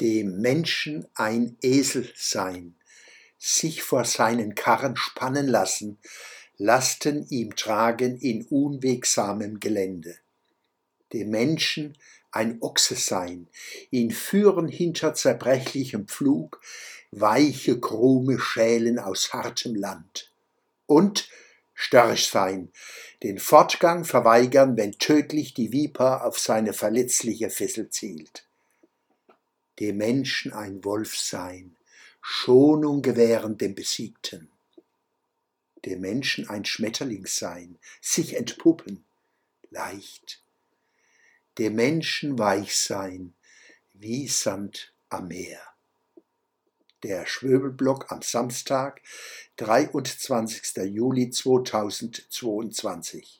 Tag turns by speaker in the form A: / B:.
A: dem Menschen ein Esel sein, sich vor seinen Karren spannen lassen, Lasten ihm tragen in unwegsamem Gelände. Dem Menschen ein Ochse sein, ihn führen hinter zerbrechlichem Pflug, weiche, krume Schälen aus hartem Land. Und störrisch sein, den Fortgang verweigern, wenn tödlich die Viper auf seine verletzliche Fessel zielt. Dem Menschen ein Wolf sein, Schonung gewähren dem Besiegten. Dem Menschen ein Schmetterling sein, sich entpuppen, leicht. Dem Menschen weich sein, wie Sand am Meer. Der Schwöbelblock am Samstag, 23. Juli 2022.